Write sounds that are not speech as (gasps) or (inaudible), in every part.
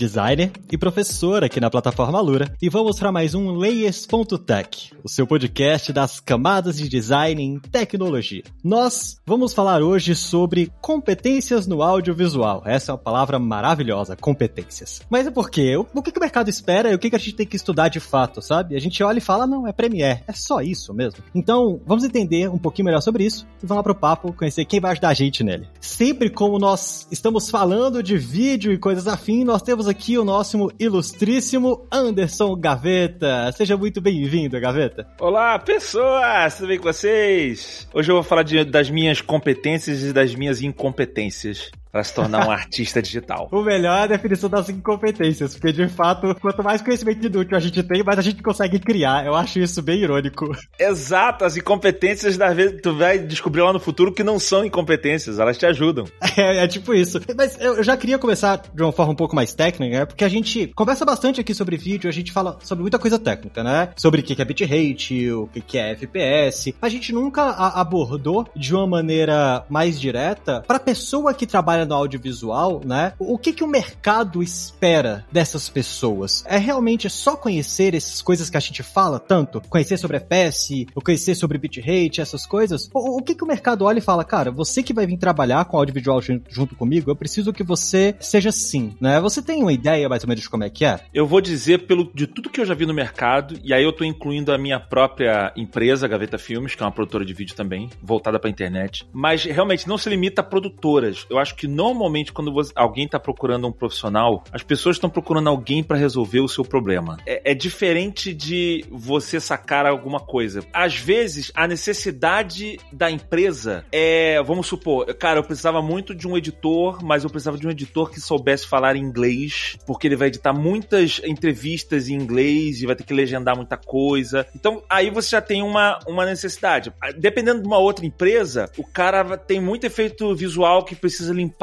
designer e professor aqui na plataforma Lura, e vamos para mais um Layers.tech, o seu podcast das camadas de design em tecnologia. Nós vamos falar hoje sobre competências no audiovisual. Essa é uma palavra maravilhosa, competências. Mas é por quê? O que, o mercado espera e o que a gente tem que estudar de fato, sabe? A gente olha e fala, não, é Premiere, é só isso mesmo. Então, vamos entender um pouquinho melhor sobre isso e vamos lá pro papo conhecer quem vai ajudar a gente nele. Sempre como nós estamos falando de vídeo e coisas afins, nós temos aqui o nosso ilustríssimo Anderson Gaveta. Seja muito bem-vindo, Gaveta. Olá, pessoas! Tudo bem com vocês? Hoje eu vou falar de, das minhas competências e das minhas incompetências para se tornar um artista digital. (laughs) O melhor é a definição das incompetências, porque de fato, quanto mais conhecimento inútil a gente tem, mais a gente consegue criar. Eu acho isso bem irônico. Exato, as incompetências, das vezes, tu vai descobrir lá no futuro que não são incompetências, elas te ajudam. (laughs) É, é tipo isso. Mas eu já queria começar de uma forma um pouco mais técnica, né? Porque a gente conversa bastante aqui sobre vídeo, a gente fala sobre muita coisa técnica, né? Sobre o que é bitrate, o que é FPS. A gente nunca abordou de uma maneira mais direta para pessoa que trabalha trabalha no audiovisual, né? O que que o mercado espera dessas pessoas? É realmente só conhecer essas coisas que a gente fala tanto? Conhecer sobre FPS, ou conhecer sobre bitrate, essas coisas? O, o que que o mercado olha e fala, cara, você que vai vir trabalhar com audiovisual junto comigo, eu preciso que você seja assim, né? Você tem uma ideia mais ou menos de como é que é? Eu vou dizer pelo de tudo que eu já vi no mercado, e aí eu tô incluindo a minha própria empresa, Gaveta Filmes, que é uma produtora de vídeo também, voltada pra internet. Mas realmente não se limita a produtoras. Eu acho que normalmente quando você, alguém está procurando um profissional, as pessoas estão procurando alguém para resolver o seu problema. É, é, diferente de você sacar alguma coisa. Às vezes, a necessidade da empresa é, vamos supor, cara, eu precisava muito de um editor, mas eu precisava de um editor que soubesse falar inglês, porque ele vai editar muitas entrevistas em inglês e vai ter que legendar muita coisa. Então, aí você já tem uma, uma necessidade. Dependendo de uma outra empresa, o cara tem muito efeito visual que precisa limpar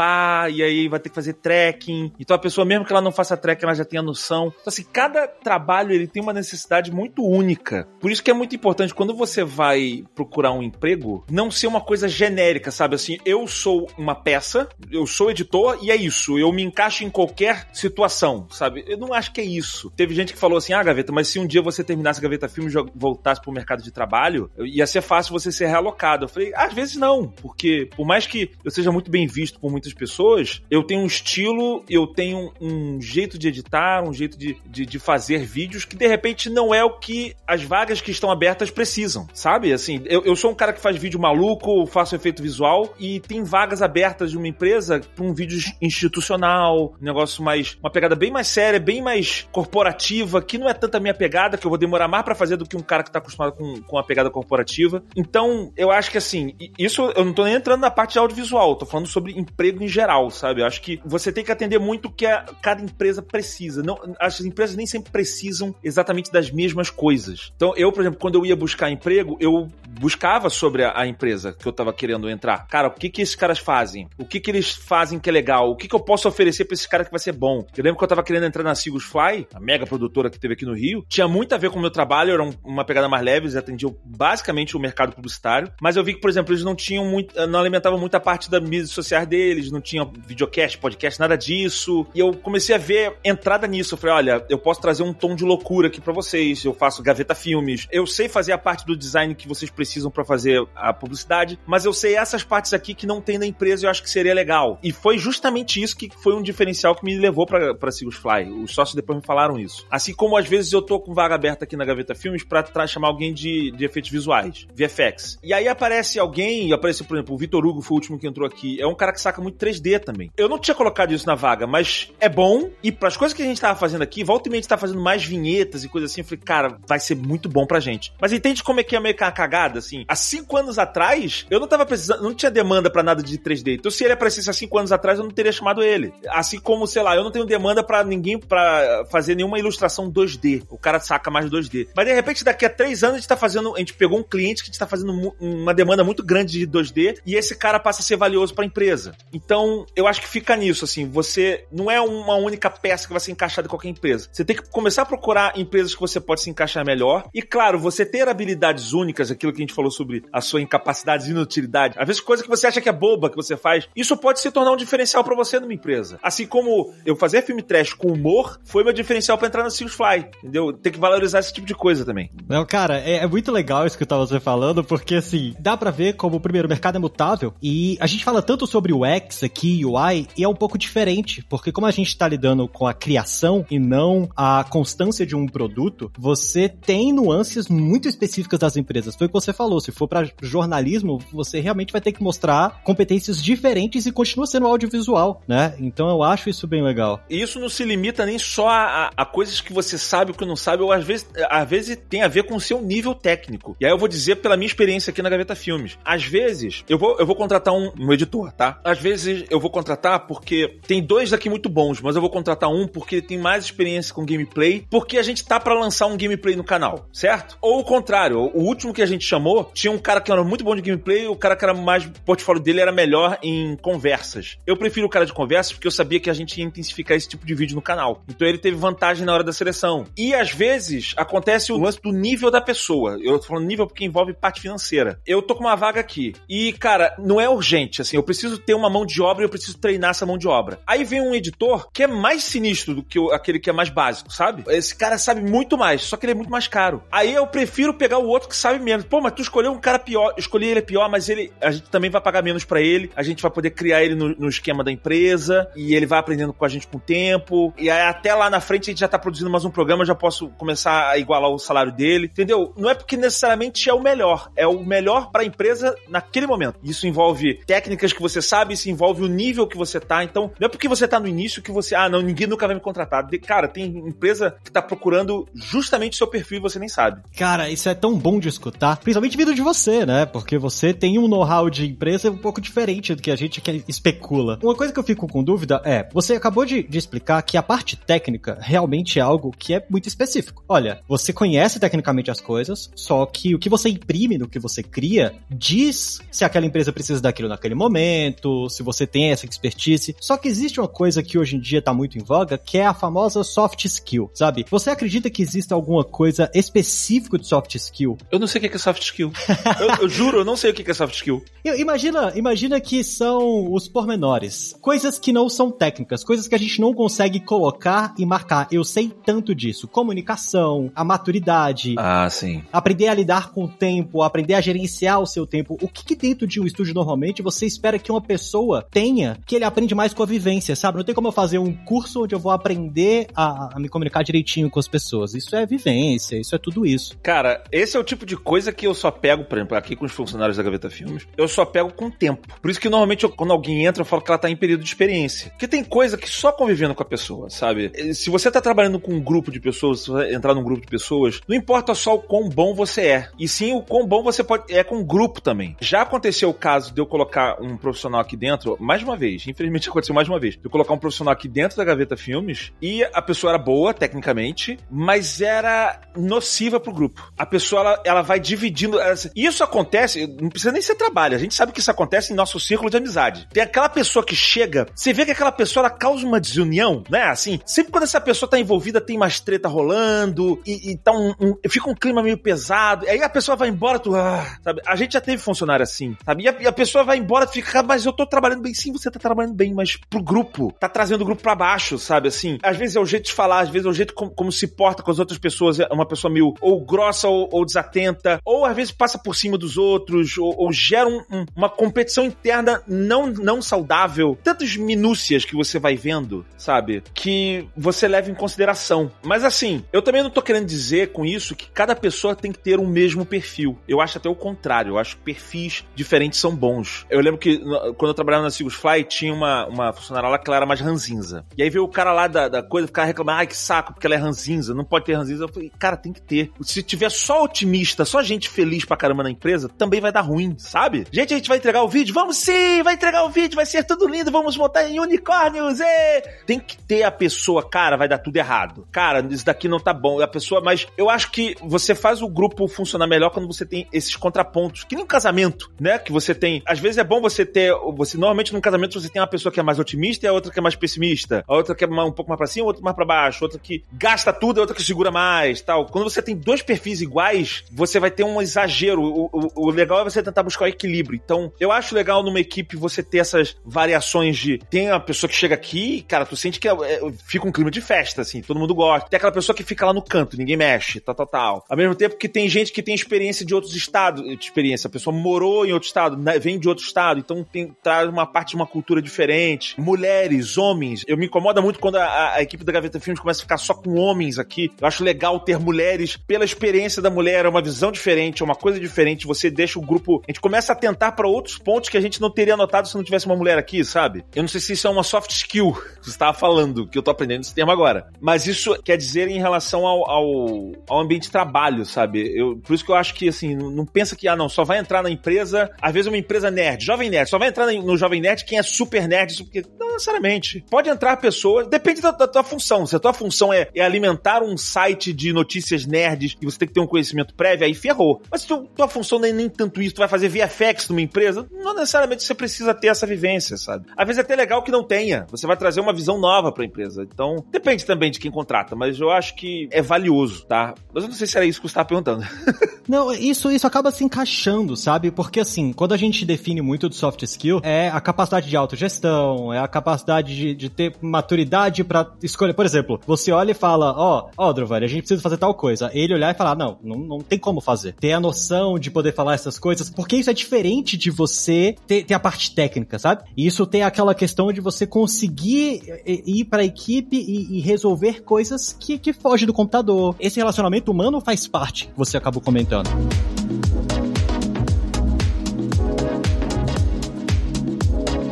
e aí vai ter que fazer trekking. Então a pessoa, mesmo que ela não faça trekking, ela já tem a noção. Então, assim, cada trabalho ele tem uma necessidade muito única. Por isso que é muito importante quando você vai procurar um emprego, não ser uma coisa genérica, sabe? Assim, eu sou uma peça, eu sou editor e é isso. Eu me encaixo em qualquer situação, sabe? Eu não acho que é isso. Teve gente que falou assim: ah, Gaveta, mas se um dia você terminasse Gaveta Filmes e voltasse pro mercado de trabalho, ia ser fácil você ser realocado. Eu falei: às vezes não, porque por mais que eu seja muito bem visto por muitas muitas pessoas, eu tenho um estilo, eu tenho um jeito de editar, um jeito de, de, de, fazer vídeos que de repente não é o que as vagas que estão abertas precisam, sabe? Assim, eu, eu sou um cara que faz vídeo maluco, faço efeito visual e tem vagas abertas de uma empresa para um vídeo institucional, um negócio mais. uma pegada bem mais séria, bem mais corporativa, que não é tanta minha pegada, que eu vou demorar mais para fazer do que um cara que tá acostumado com, com a pegada corporativa. Então, eu acho que assim, isso eu não tô nem entrando na parte de audiovisual, tô falando sobre emprego emprego em geral, sabe? Eu acho que você tem que atender muito o que a, cada empresa precisa. Não, as empresas nem sempre precisam exatamente das mesmas coisas. Então, eu, por exemplo, quando eu ia buscar emprego, eu buscava sobre a, a empresa que eu tava querendo entrar. Cara, o que que esses caras fazem? O que que eles fazem que é legal? O que que eu posso oferecer para esse cara que vai ser bom? Eu lembro que eu tava querendo entrar na Sigus Fly, a mega produtora que teve aqui no Rio. Tinha muito a ver com o meu trabalho, era um, uma pegada mais leve, eles atendiam basicamente o mercado publicitário. Mas eu vi que, por exemplo, eles não tinham muito, não alimentavam muita parte das mídias sociais deles, não tinha videocast, podcast, nada disso. E eu comecei a ver entrada nisso. Eu falei, olha, eu posso trazer um tom de loucura aqui para vocês. Eu faço gaveta filmes. Eu sei fazer a parte do design que vocês precisam para fazer a publicidade, mas eu sei essas partes aqui que não tem na empresa e eu acho que seria legal. E foi justamente isso que foi um diferencial que me levou para Sigus Fly. Os sócios depois me falaram isso. Assim como às vezes eu tô com vaga aberta aqui na Gaveta Filmes para chamar alguém de, de efeitos visuais, VFX. E aí aparece alguém, apareceu, por exemplo, o Vitor Hugo foi o último que entrou aqui. É um cara que saca muito 3D também. Eu não tinha colocado isso na vaga, mas é bom. E para as coisas que a gente tava fazendo aqui, volta e meia a gente tá fazendo mais vinhetas e coisa assim. Eu falei, cara, vai ser muito bom pra gente. Mas entende como é que é meio que uma cagada, assim? Há cinco anos atrás, eu não tava precisando, não tinha demanda para nada de 3D. Então, se ele aparecesse há cinco anos atrás, eu não teria chamado ele. Assim como, sei lá, eu não tenho demanda para ninguém para fazer nenhuma ilustração 2D. O cara saca mais 2D. Mas de repente, daqui a três anos, a gente tá fazendo. A gente pegou um cliente que a gente tá fazendo uma demanda muito grande de 2D e esse cara passa a ser valioso para a empresa. Então, eu acho que fica nisso, assim, você não é uma única peça que vai ser encaixada em qualquer empresa. Você tem que começar a procurar empresas que você pode se encaixar melhor. E, claro, você ter habilidades únicas, aquilo que a gente falou sobre a sua incapacidade e inutilidade. Às vezes, coisa que você acha que é boba que você faz, isso pode se tornar um diferencial para você numa empresa. Assim como eu fazer filme trash com humor foi meu diferencial para entrar na Sirius Fly, entendeu? Tem que valorizar esse tipo de coisa também. Não, cara, é, é muito legal escutar você falando, porque assim, dá para ver como o primeiro mercado é mutável e a gente fala tanto sobre o X aqui, o Y, e é um pouco diferente, porque como a gente tá lidando com a criação e não a constância de um produto, você tem nuances muito específicas das empresas. Foi o que você falou, se for para jornalismo, você realmente vai ter que mostrar competências diferentes e continua sendo audiovisual, né? Então eu acho isso bem legal. E isso não se limita nem só a, a coisas que você sabe ou que não sabe, ou às vezes, às vezes tem a ver com o seu nível técnico. E aí eu vou dizer pela minha experiência aqui na Gaveta Filmes. Às vezes, eu vou, eu vou contratar um, um editor, tá? Às vezes eu vou contratar porque tem dois aqui muito bons, mas eu vou contratar um porque tem mais experiência com gameplay, porque a gente tá para lançar um gameplay no canal, certo? Ou o contrário, o último que a gente chamou tinha um cara que era muito bom de gameplay, o cara que era mais o portfólio dele era melhor em conversas. Eu prefiro o cara de conversas porque eu sabia que a gente ia intensificar esse tipo de vídeo no canal. Então ele teve vantagem na hora da seleção. E às vezes acontece o lance do nível da pessoa. Eu tô falando nível porque envolve parte financeira. Eu tô com uma vaga aqui e, cara, não é urgente, assim, eu preciso ter uma mão de obra e eu preciso treinar essa mão de obra. Aí vem um editor que é mais sinistro do que aquele que é mais básico, sabe? Esse cara sabe muito mais, só que ele é muito mais caro. Aí eu prefiro pegar o outro que sabe menos. Pô, mas tu escolheu um cara pior, escolhi ele pior, mas ele a gente também vai pagar menos para ele, a gente vai poder criar ele no, no, esquema da empresa e ele vai aprendendo com a gente com o tempo. E aí até lá na frente a gente já tá produzindo mais um programa, já posso começar a igualar o salário dele, entendeu? Não é porque necessariamente é o melhor, é o melhor para a empresa naquele momento. Isso envolve técnicas que você sabe, isso envolve o nível que você tá. Então, não é porque você tá no início que você, ah, não, ninguém nunca vai me contratar. Cara, tem empresa que tá procurando justamente o seu perfil e você nem sabe. Cara, isso é tão bom de escutar, principalmente vindo de você, né? Porque você tem um know-how de empresa um pouco diferente do que a gente que especula. Uma coisa que eu fico com dúvida é, você acabou de, de explicar que a parte técnica realmente é algo que é muito específico. Olha, você conhece tecnicamente as coisas, só que o que você imprime no que você cria diz se aquela empresa precisa daquilo naquele momento, se você tem essa expertise. Só que existe uma coisa que hoje em dia tá muito em voga, que é a famosa soft skill, sabe? Você acredita que existe alguma coisa específica de soft skill? Eu não sei o que é soft skill. eu, eu, juro, eu não sei o que é soft skill. Imagina, imagina que são os pormenores. Coisas que não são técnicas, coisas que a gente não consegue colocar e marcar. Eu sei tanto disso. Comunicação, a maturidade. Ah, sim. Aprender a lidar com o tempo, aprender a gerenciar o seu tempo. O que, que dentro de um estúdio normalmente você espera que uma pessoa tenha que ele aprende mais com a vivência, sabe? Não tem como eu fazer um curso onde eu vou aprender a, a me comunicar direitinho com as pessoas. Isso é vivência, isso é tudo isso. Cara, esse é o tipo de coisa que eu só pego, por exemplo, aqui com os funcionários da Gaveta Filmes, eu só pego com tempo. Por isso que normalmente eu, quando alguém entra, eu falo que ela tá em período de experiência. Porque tem coisa que só convivendo com a pessoa, sabe? Se você tá trabalhando com um grupo de pessoas, se você entrar num grupo de pessoas, não importa só o quão bom você é, e sim o quão bom você pode é com um grupo também. Já aconteceu o caso de eu colocar um profissional aqui dentro, mais uma vez, infelizmente aconteceu mais uma vez, de colocar um profissional aqui dentro da Gaveta Filmes e a pessoa era boa, tecnicamente, mas era nociva pro grupo. A pessoa, ela, ela vai dividindo. Ela, isso acontece, não precisa nem ser trabalho, a gente sabe que isso acontece em nosso círculo de amizade. Tem aquela pessoa que chega, você vê que aquela pessoa ela causa uma desunião, né? Assim, sempre quando essa pessoa tá envolvida, tem mais treta rolando e, e tá um, um, fica um clima meio pesado. Aí a pessoa vai embora, tu, ah, sabe? A gente já teve funcionário assim, sabe? E a, e a pessoa vai embora, tu fica, mas eu tô trabalhando bem. Sim, você tá trabalhando bem, mas pro grupo, tá trazendo o grupo pra baixo, sabe? Assim, às vezes é o jeito de falar, às vezes é o jeito como, como se porta com as outras pessoas, é uma pessoa meio ou grossa ou, ou desatenta, ou às vezes passa por cima dos outros, ou, ou gera um, um, uma competição interna não, não saudável. Tantas minúcias que você vai vendo, sabe? Que você leva em consideração. Mas assim, eu também não tô querendo dizer com isso que cada pessoa tem que ter o um mesmo perfil. Eu acho até o contrário. Eu acho que perfis diferentes são bons. Eu lembro que quando eu trabalhava na Sigus Fly, tinha uma, uma funcionária lá que ela era mais ranzinza. E aí veio o cara lá da, da coisa ficar reclamando, ai que saco, porque ela é ranzinza, não pode ter ranzinza. Eu falei, cara, tem que ter. Se tiver só otimista, só gente feliz pra caramba na empresa, também vai dar ruim, sabe? Gente, a gente vai entregar o vídeo? Vamos sim, vai entregar o vídeo, vai ser tudo lindo, vamos montar em unicórnios, ê! Tem que ter a pessoa, cara, vai dar tudo errado. Cara, isso daqui não tá bom. A pessoa, mas eu acho que você faz o grupo funcionar melhor quando você tem esses contrapontos. Que nem um casamento, né? Que você tem. Às vezes é bom você ter. Você normalmente num casamento você tem uma pessoa que é mais otimista e a outra que é mais pessimista, a outra que é um pouco mais pra cima, a outra mais pra baixo, outra que gasta tudo e a outra que segura mais, tal. Quando você tem dois perfis iguais, você vai ter um exagero. O, o, o legal é você tentar buscar o equilíbrio. Então, eu acho legal numa equipe você ter essas variações de tem a pessoa que chega aqui, cara, tu sente que é, é, fica um clima de festa, assim, todo mundo gosta. Tem aquela pessoa que fica lá no canto, ninguém mexe, tal, tal, tal. Ao mesmo tempo que tem gente que tem experiência de outros estados, experiência, a pessoa morou em outro estado, né, vem de outro estado, então tem, traz uma parte de uma cultura diferente. Mulheres, homens, eu me incomoda muito quando a, a equipe da Gaveta Filmes começa a ficar só com homens aqui. Eu acho legal ter mulheres pela experiência da mulher, é uma visão diferente, é uma coisa diferente. Você deixa o grupo. A gente começa a tentar para outros pontos que a gente não teria notado se não tivesse uma mulher aqui, sabe? Eu não sei se isso é uma soft skill (laughs) que você estava falando, que eu tô aprendendo esse termo agora. Mas isso quer dizer em relação ao, ao, ao ambiente de trabalho, sabe? Eu, por isso que eu acho que, assim, não, não pensa que, ah, não, só vai entrar na empresa, às vezes uma empresa nerd, jovem nerd, só vai entrar no jovem nerd quem é super nerd, porque não necessariamente. Pode entrar pessoas, depende da, da tua função. Se a tua função é, é, alimentar um site de notícias nerds e você tem que ter um conhecimento prévio, aí ferrou. Mas se tu, tua função é nem tanto isso, tu vai fazer VFX numa empresa, não necessariamente você precisa ter essa vivência, sabe? Às vezes é até legal que não tenha. Você vai trazer uma visão nova pra empresa. Então, depende também de quem contrata, mas eu acho que é valioso, tá? Mas eu não sei se era isso que você estava perguntando. (laughs) não, isso, isso acaba se encaixando, sabe? Porque assim, quando a gente define muito do soft skill, é a capacidade de autogestão, é a capacidade de, de ter maturidade para escolher. Por exemplo, você olha e fala, ó, ó, oh, a gente precisa fazer tal coisa. Ele olhar e falar, não, não, não tem como fazer. Ter a noção de poder falar essas coisas, porque isso é diferente de você ter, ter a parte técnica, sabe? E isso tem aquela questão de você conseguir ir para a equipe e, e, resolver coisas que, que fogem do computador. Esse relacionamento humano faz parte, que você acabou comentando.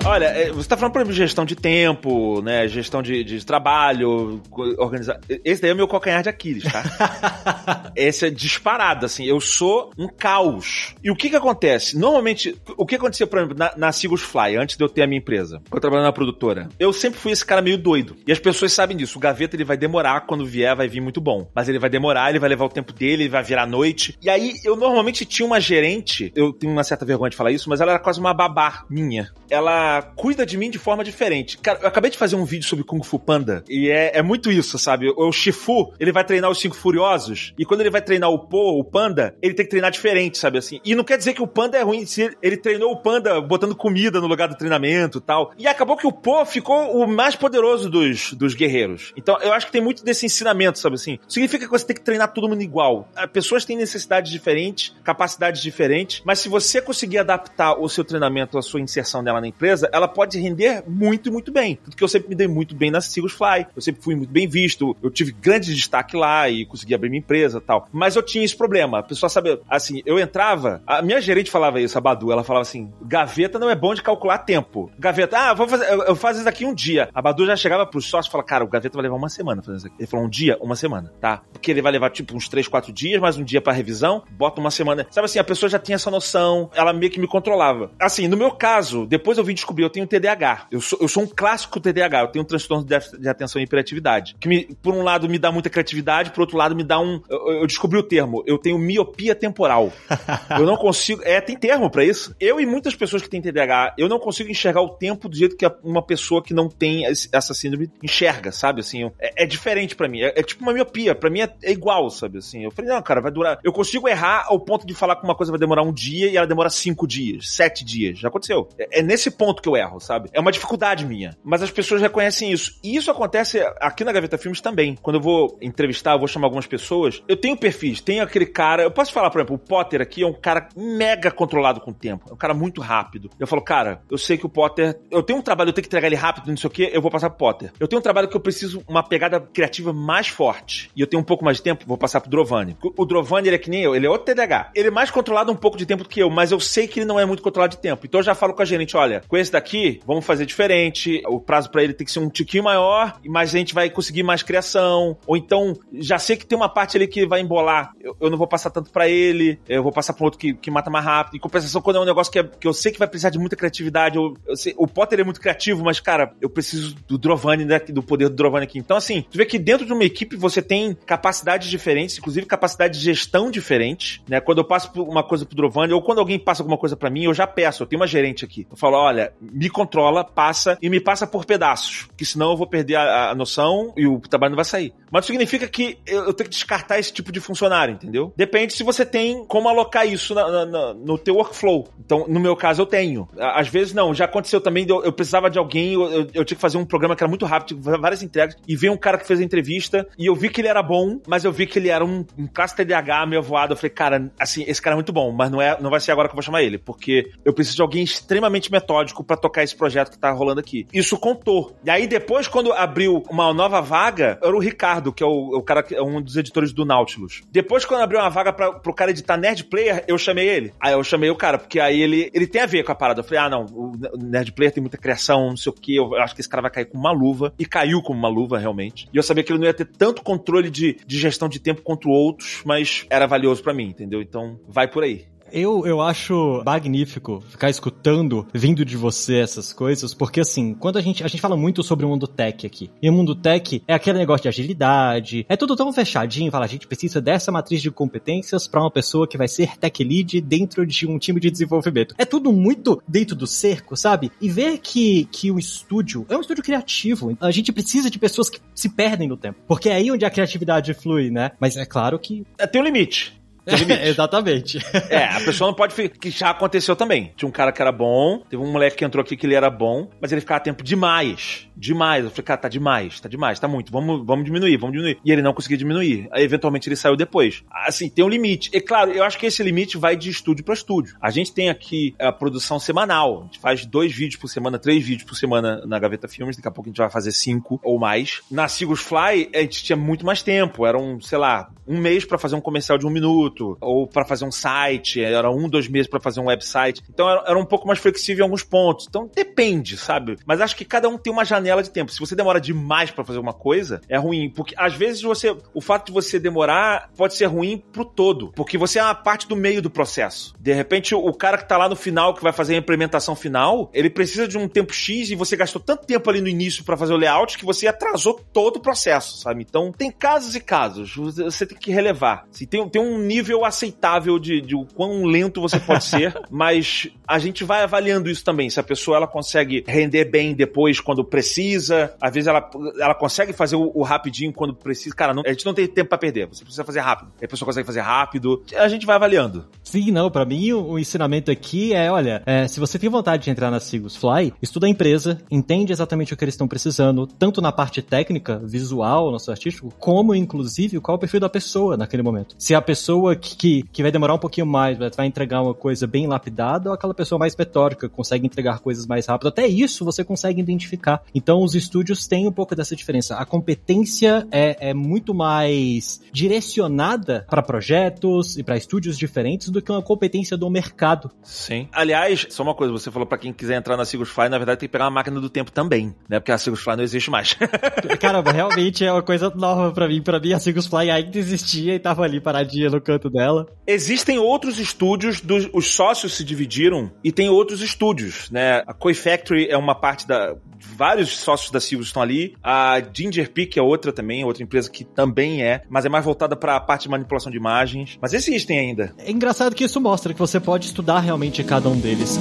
Olha, é, você tá falando, por exemplo, de gestão de tempo, né? Gestão de, de trabalho, organizar. Esse daí é o meu calcanhar de Aquiles, tá? (laughs) Esse é disparado, assim. Eu sou um caos. E o que que acontece? Normalmente, o que acontecia, por exemplo, na, na Sigus Fly, antes de eu ter a minha empresa, quando eu trabalhava na produtora, eu sempre fui esse cara meio doido. E as pessoas sabem disso. O gaveta, ele vai demorar, quando vier, vai vir muito bom. Mas ele vai demorar, ele vai levar o tempo dele, ele vai virar noite. E aí, eu normalmente tinha uma gerente, eu tenho uma certa vergonha de falar isso, mas ela era quase uma babá minha. Ela cuida de mim de forma diferente. Cara, eu acabei de fazer um vídeo sobre Kung Fu Panda e é, é muito isso, sabe? O, Shifu, ele vai treinar os cinco furiosos e quando ele vai treinar o Po, o Panda, ele tem que treinar diferente, sabe assim? E não quer dizer que o Panda é ruim, se ele, ele treinou o Panda botando comida no lugar do treinamento e tal. E acabou que o Po ficou o mais poderoso dos, dos guerreiros. Então, eu acho que tem muito desse ensinamento, sabe assim? Significa que você tem que treinar todo mundo igual. As pessoas têm necessidades diferentes, capacidades diferentes, mas se você conseguir adaptar o seu treinamento, a sua inserção dela na empresa, empresa, ela pode render muito, muito bem. Tanto que eu sempre me dei muito bem na Sigus Fly, eu sempre fui muito bem visto, eu tive grande destaque lá e consegui abrir minha empresa tal. Mas eu tinha esse problema. A pessoa sabe, assim, eu entrava, a minha gerente falava isso, a Badu, ela falava assim: gaveta não é bom de calcular tempo. Gaveta, ah, vou fazer, eu, eu faço isso daqui um dia. A Badu já chegava pro sócio e falava, cara, o gaveta vai levar uma semana fazendo isso aqui. Ele falou, um dia, uma semana, tá? Porque ele vai levar tipo uns três, quatro dias, mais um dia pra revisão, bota uma semana. Sabe assim, a pessoa já tinha essa noção, ela meio que me controlava. Assim, no meu caso, depois eu vim descobrir, eu tenho TDAH. Eu sou, eu sou um clássico TDAH, eu tenho um transtorno de, de atenção e hiperatividade. Que, me, por um lado, me dá muita criatividade, por outro lado, me dá um. Eu, eu descobri o termo, eu tenho miopia temporal. (laughs) eu não consigo. É, tem termo para isso. Eu e muitas pessoas que têm TDAH, eu não consigo enxergar o tempo do jeito que uma pessoa que não tem essa síndrome enxerga, sabe? Assim, é, é diferente para mim. É, é, tipo uma miopia. para mim é, é, igual, sabe? Assim, eu falei, não, cara, vai durar. Eu consigo errar ao ponto de falar que uma coisa vai demorar um dia e ela demora cinco dias, sete dias. Já aconteceu. É, é nesse ponto que eu erro, sabe? É uma dificuldade minha. Mas as pessoas reconhecem isso. E isso acontece aqui na Gaveta Filmes também. Quando eu vou entrevistar, eu vou chamar algumas pessoas, eu tenho perfis, tenho aquele cara. Eu posso falar, por exemplo, o Potter aqui é um cara mega controlado com o tempo. É um cara muito rápido. Eu falo, cara, eu sei que o Potter. Eu tenho um trabalho, eu tenho que entregar ele rápido, não sei o quê, eu vou passar pro Potter. Eu tenho um trabalho que eu preciso uma pegada criativa mais forte. E eu tenho um pouco mais de tempo, vou passar pro Drovani. O Drovani, ele é que nem eu, ele é outro TDAH. Ele é mais controlado um pouco de tempo do que eu, mas eu sei que ele não é muito controlado de tempo. Então eu já falo com a gerente, olha, com esse daqui, vamos fazer diferente, o prazo para ele tem que ser um tiquinho maior, mas a gente vai conseguir mais criação. Ou então, já sei que tem uma parte ali que vai embolar, eu, eu não vou passar tanto para ele, eu vou passar para outro que, que mata mais rápido. Em compensação, quando é um negócio que, é, que eu sei que vai precisar de muita criatividade, eu, eu sei, o Potter é muito criativo, mas, cara, eu preciso do Drovani, né, do poder do Drovani aqui. Então, assim, tu vê que dentro de uma equipe você tem capacidades diferentes, inclusive capacidade de gestão diferente, né? Quando eu passo uma coisa pro Drovani, ou quando alguém passa alguma coisa para mim, eu já peço, eu tenho uma gerente aqui. Eu falo, olha, me controla, passa e me passa por pedaços, que senão eu vou perder a, a noção e o trabalho não vai sair. Mas significa que eu, eu, tenho que descartar esse tipo de funcionário, entendeu? Depende se você tem como alocar isso na, na, no teu workflow. Então, no meu caso, eu tenho. Às vezes, não. Já aconteceu também, eu, eu precisava de alguém, eu, eu, eu, tinha que fazer um programa que era muito rápido, várias entregas, e veio um cara que fez a entrevista, e eu vi que ele era bom, mas eu vi que ele era um, um classe TDAH meio voado. Eu falei, cara, assim, esse cara é muito bom, mas não, é, não vai ser agora que eu vou chamar ele, porque eu preciso de alguém extremamente metódico para tocar esse projeto que tá rolando aqui. Isso contou. E aí, depois, quando abriu uma nova vaga, era o Ricardo, que é o, o cara que é um dos editores do Nautilus. Depois, quando abriu uma vaga pra, pro cara editar Nerd Player, eu chamei ele. Aí eu chamei o cara, porque aí ele, ele tem a ver com a parada. Eu falei, ah, não, o Nerd Player tem muita criação, não sei o que, eu acho que esse cara vai cair com uma luva. E caiu com uma luva, realmente. E eu sabia que ele não ia ter tanto controle de, de gestão de tempo quanto outros, mas era valioso para mim, entendeu? Então, vai por aí. Eu, eu acho magnífico ficar escutando, vindo de você essas coisas, porque assim, quando a gente, a gente fala muito sobre o mundo tech aqui, e o mundo tech é aquele negócio de agilidade, é tudo tão fechadinho, fala, a gente precisa dessa matriz de competências para uma pessoa que vai ser tech lead dentro de um time de desenvolvimento. É tudo muito dentro do cerco, sabe? E ver que, que o estúdio é um estúdio criativo, a gente precisa de pessoas que se perdem no tempo, porque é aí onde a criatividade flui, né? Mas é claro que... É, tem um limite. É, (laughs) exatamente. É, a pessoa não pode. Que já aconteceu também. Tinha um cara que era bom, teve um moleque que entrou aqui que ele era bom, mas ele ficava tempo demais. Demais. Eu falei, cara, tá demais, tá demais, tá muito. Vamos, vamos diminuir, vamos diminuir. E ele não conseguia diminuir. Aí, eventualmente, ele saiu depois. Assim, tem um limite. E claro, eu acho que esse limite vai de estúdio para estúdio. A gente tem aqui a produção semanal. A gente faz dois vídeos por semana, três vídeos por semana na Gaveta Filmes. Daqui a pouco a gente vai fazer cinco ou mais. Na Sigus Fly, a gente tinha muito mais tempo. Eram, sei lá, um mês para fazer um comercial de um minuto. Ou para fazer um site. Era um, dois meses para fazer um website. Então era, era um pouco mais flexível em alguns pontos. Então depende, sabe? Mas acho que cada um tem uma janela janela de tempo. Se você demora demais para fazer uma coisa, é ruim. Porque às vezes você. O fato de você demorar pode ser ruim pro todo. Porque você é uma parte do meio do processo. De repente, o cara que tá lá no final, que vai fazer a implementação final, ele precisa de um tempo X e você gastou tanto tempo ali no início para fazer o layout que você atrasou todo o processo, sabe? Então, tem casos e casos. Você tem que relevar. Assim, tem, tem um nível aceitável de, de o quão lento você pode (laughs) ser, mas a gente vai avaliando isso também. Se a pessoa ela consegue render bem depois quando precisa precisa, às vezes ela, ela consegue fazer o, o rapidinho quando precisa. Cara, não, a gente não tem tempo para perder, você precisa fazer rápido. a pessoa consegue fazer rápido, a gente vai avaliando. Sim, não, para mim o, o, ensinamento aqui é, olha, é, se você tem vontade de entrar na Sigus Fly, estuda a empresa, entende exatamente o que eles estão precisando, tanto na parte técnica, visual, nosso artístico, como inclusive qual é o perfil da pessoa naquele momento. Se a pessoa que, que, que vai demorar um pouquinho mais, vai entregar uma coisa bem lapidada, ou aquela pessoa mais metódica, consegue entregar coisas mais rápido, até isso você consegue identificar. Então os estúdios têm um pouco dessa diferença. A competência é, é muito mais direcionada para projetos e para estúdios diferentes do que uma competência do mercado. Sim. Aliás, só uma coisa, você falou para quem quiser entrar na Sigus Fly, na verdade tem que pegar uma máquina do tempo também, né? Porque a Sigus Fly não existe mais. (laughs) Caramba, realmente é uma coisa nova para mim. Para mim a Sigus Fly ainda existia e tava ali paradinha no canto dela. Existem outros estúdios, dos, os sócios se dividiram e tem outros estúdios, né? A Koi Factory é uma parte da vários sócios da Silvio estão ali. A Ginger Peak é outra também, outra empresa que também é, mas é mais voltada para a parte de manipulação de imagens. Mas existem ainda. É engraçado que isso mostra que você pode estudar realmente cada um deles.